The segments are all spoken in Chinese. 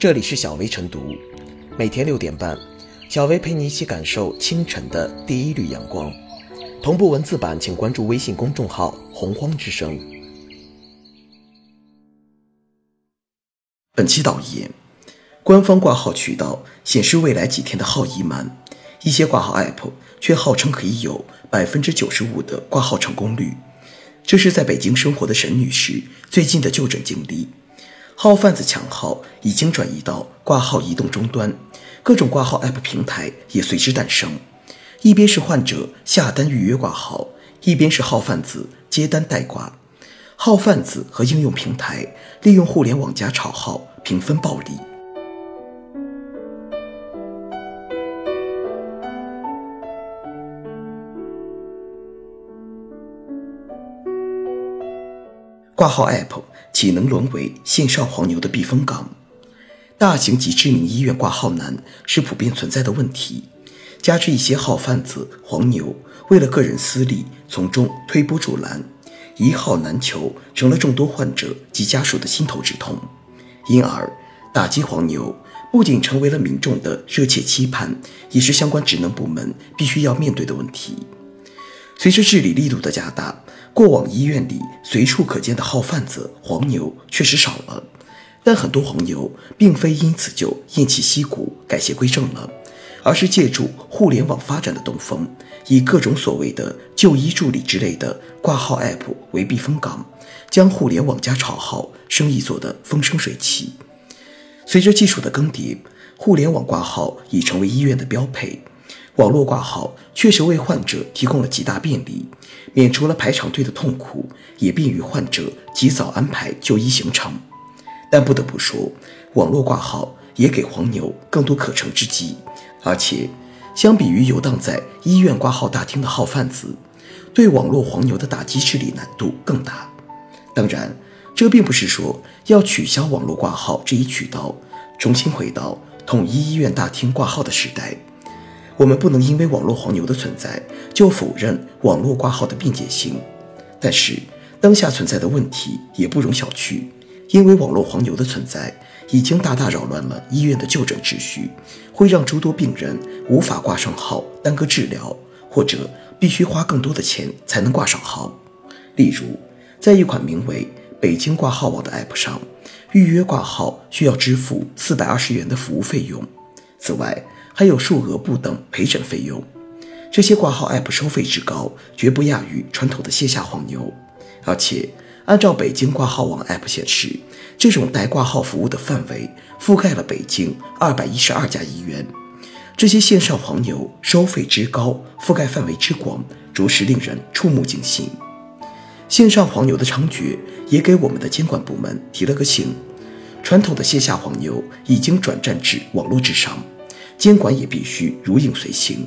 这里是小薇晨读，每天六点半，小薇陪你一起感受清晨的第一缕阳光。同步文字版，请关注微信公众号“洪荒之声”。本期导言：官方挂号渠道显示，未来几天的号已满，一些挂号 app 却号称可以有百分之九十五的挂号成功率。这是在北京生活的沈女士最近的就诊经历。号贩子抢号已经转移到挂号移动终端，各种挂号 app 平台也随之诞生。一边是患者下单预约挂号，一边是号贩子接单代挂。号贩子和应用平台利用互联网加炒号，平分暴利。挂号 App 岂能沦为线上黄牛的避风港？大型及知名医院挂号难是普遍存在的问题，加之一些号贩子、黄牛为了个人私利，从中推波助澜，一号难求成了众多患者及家属的心头之痛。因而，打击黄牛不仅成为了民众的热切期盼，也是相关职能部门必须要面对的问题。随着治理力度的加大。过往医院里随处可见的号贩子、黄牛确实少了，但很多黄牛并非因此就偃旗息鼓、改邪归正了，而是借助互联网发展的东风，以各种所谓的就医助理之类的挂号 app 为避风港，将互联网加炒号生意做得风生水起。随着技术的更迭，互联网挂号已成为医院的标配。网络挂号确实为患者提供了极大便利，免除了排长队的痛苦，也便于患者及早安排就医行程。但不得不说，网络挂号也给黄牛更多可乘之机，而且相比于游荡在医院挂号大厅的号贩子，对网络黄牛的打击治理难度更大。当然，这并不是说要取消网络挂号这一渠道，重新回到统一医院大厅挂号的时代。我们不能因为网络黄牛的存在就否认网络挂号的便捷性，但是当下存在的问题也不容小觑，因为网络黄牛的存在已经大大扰乱了医院的就诊秩序，会让诸多病人无法挂上号，耽搁治疗，或者必须花更多的钱才能挂上号。例如，在一款名为“北京挂号网”的 App 上，预约挂号需要支付四百二十元的服务费用，此外。还有数额不等陪诊费用，这些挂号 App 收费之高，绝不亚于传统的线下黄牛。而且，按照北京挂号网 App 显示，这种代挂号服务的范围覆盖了北京二百一十二家医院。这些线上黄牛收费之高，覆盖范围之广，着实令人触目惊心。线上黄牛的猖獗，也给我们的监管部门提了个醒：传统的线下黄牛已经转战至网络之上。监管也必须如影随形。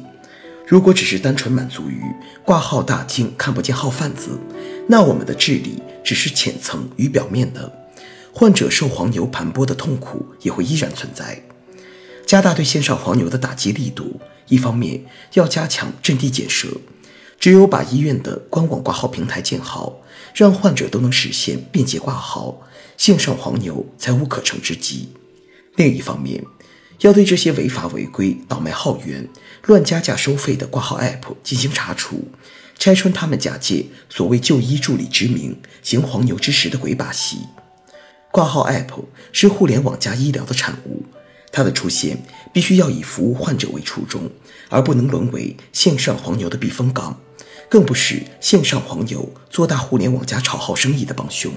如果只是单纯满足于挂号大厅看不见号贩子，那我们的治理只是浅层与表面的，患者受黄牛盘剥的痛苦也会依然存在。加大对线上黄牛的打击力度，一方面要加强阵地建设，只有把医院的官网挂号平台建好，让患者都能实现便捷挂号，线上黄牛才无可乘之机。另一方面，要对这些违法违规、倒卖号源、乱加价收费的挂号 App 进行查处，拆穿他们假借所谓就医助理之名行黄牛之实的鬼把戏。挂号 App 是互联网加医疗的产物，它的出现必须要以服务患者为初衷，而不能沦为线上黄牛的避风港，更不是线上黄牛做大互联网加炒号生意的帮凶。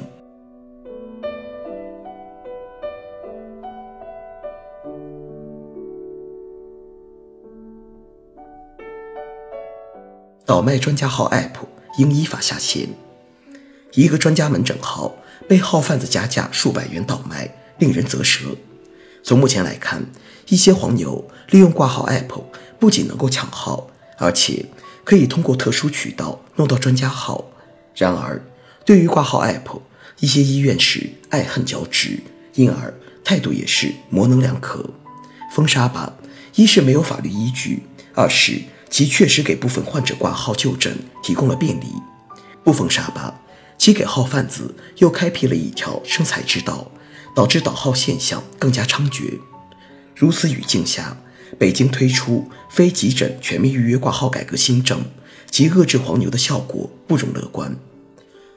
倒卖专家号 App 应依法下线。一个专家门诊号被号贩子加价数百元倒卖，令人啧舌。从目前来看，一些黄牛利用挂号 App 不仅能够抢号，而且可以通过特殊渠道弄到专家号。然而，对于挂号 App，一些医院是爱恨交织，因而态度也是模棱两可。封杀吧，一是没有法律依据，二是。其确实给部分患者挂号就诊提供了便利，部分沙巴，其给号贩子又开辟了一条生财之道，导致倒号现象更加猖獗。如此语境下，北京推出非急诊全面预约挂号改革新政及遏制黄牛的效果不容乐观。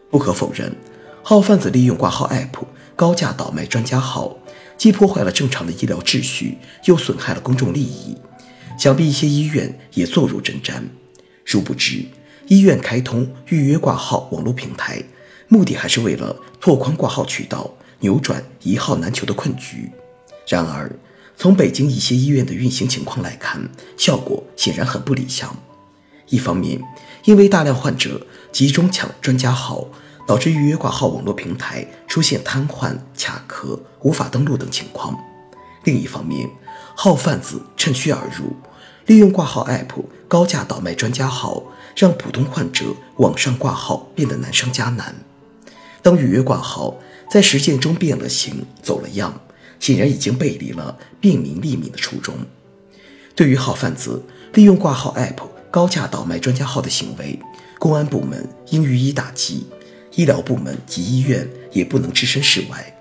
不可否认，号贩子利用挂号 App 高价倒卖专家号，既破坏了正常的医疗秩序，又损害了公众利益。想必一些医院也坐如针毡。殊不知，医院开通预约挂号网络平台，目的还是为了拓宽挂号渠道，扭转一号难求的困局。然而，从北京一些医院的运行情况来看，效果显然很不理想。一方面，因为大量患者集中抢专家号，导致预约挂号网络平台出现瘫痪、卡壳、无法登录等情况；另一方面，号贩子趁虚而入，利用挂号 App 高价倒卖专家号，让普通患者网上挂号变得难上加难。当预约挂号在实践中变了形、走了样，显然已经背离了便民利民的初衷。对于号贩子利用挂号 App，高价倒卖专家号的行为，公安部门应予以打击，医疗部门及医院也不能置身事外。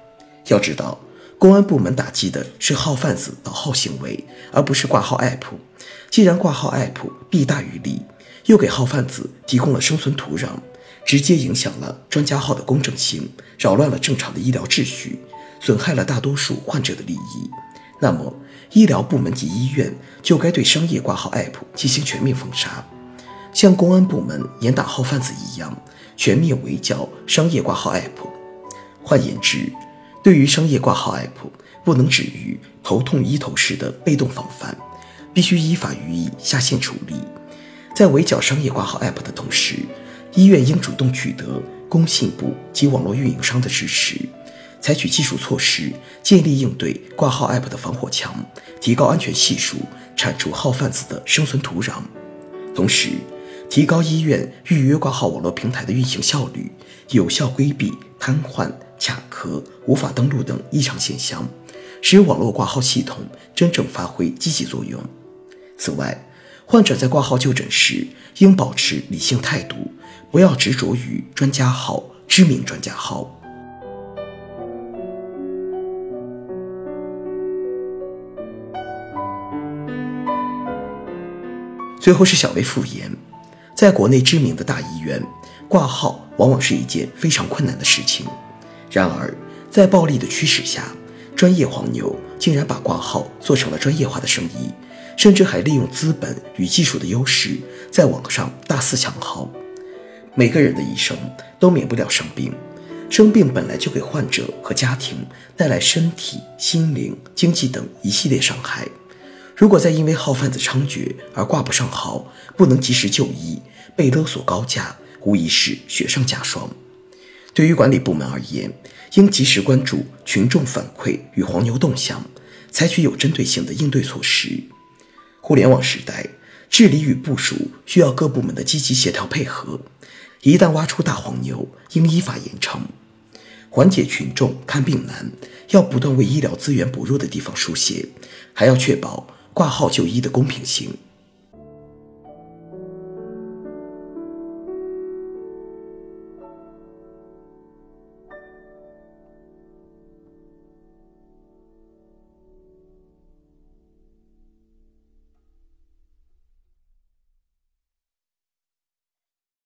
要知道，公安部门打击的是号贩子倒号行为，而不是挂号 app。既然挂号 app 弊大于利，又给号贩子提供了生存土壤，直接影响了专家号的公正性，扰乱了正常的医疗秩序，损害了大多数患者的利益，那么。医疗部门及医院就该对商业挂号 App 进行全面封杀，像公安部门严打号贩子一样，全面围剿商业挂号 App。换言之，对于商业挂号 App，不能止于头痛医头式的被动防范，必须依法予以下线处理。在围剿商业挂号 App 的同时，医院应主动取得工信部及网络运营商的支持。采取技术措施，建立应对挂号 App 的防火墙，提高安全系数，铲除号贩子的生存土壤。同时，提高医院预约挂号网络平台的运行效率，有效规避瘫痪、卡壳、无法登录等异常现象，使网络挂号系统真正发挥积极作用。此外，患者在挂号就诊时应保持理性态度，不要执着于专家号、知名专家号。最后是小薇复言，在国内知名的大医院挂号往往是一件非常困难的事情。然而，在暴利的驱使下，专业黄牛竟然把挂号做成了专业化的生意，甚至还利用资本与技术的优势，在网上大肆抢号。每个人的一生都免不了生病，生病本来就给患者和家庭带来身体、心灵、经济等一系列伤害。如果再因为号贩子猖獗而挂不上号，不能及时就医，被勒索高价，无疑是雪上加霜。对于管理部门而言，应及时关注群众反馈与黄牛动向，采取有针对性的应对措施。互联网时代，治理与部署需要各部门的积极协调配合。一旦挖出大黄牛，应依法严惩。缓解群众看病难，要不断为医疗资源薄弱的地方输血，还要确保。挂号就医的公平性。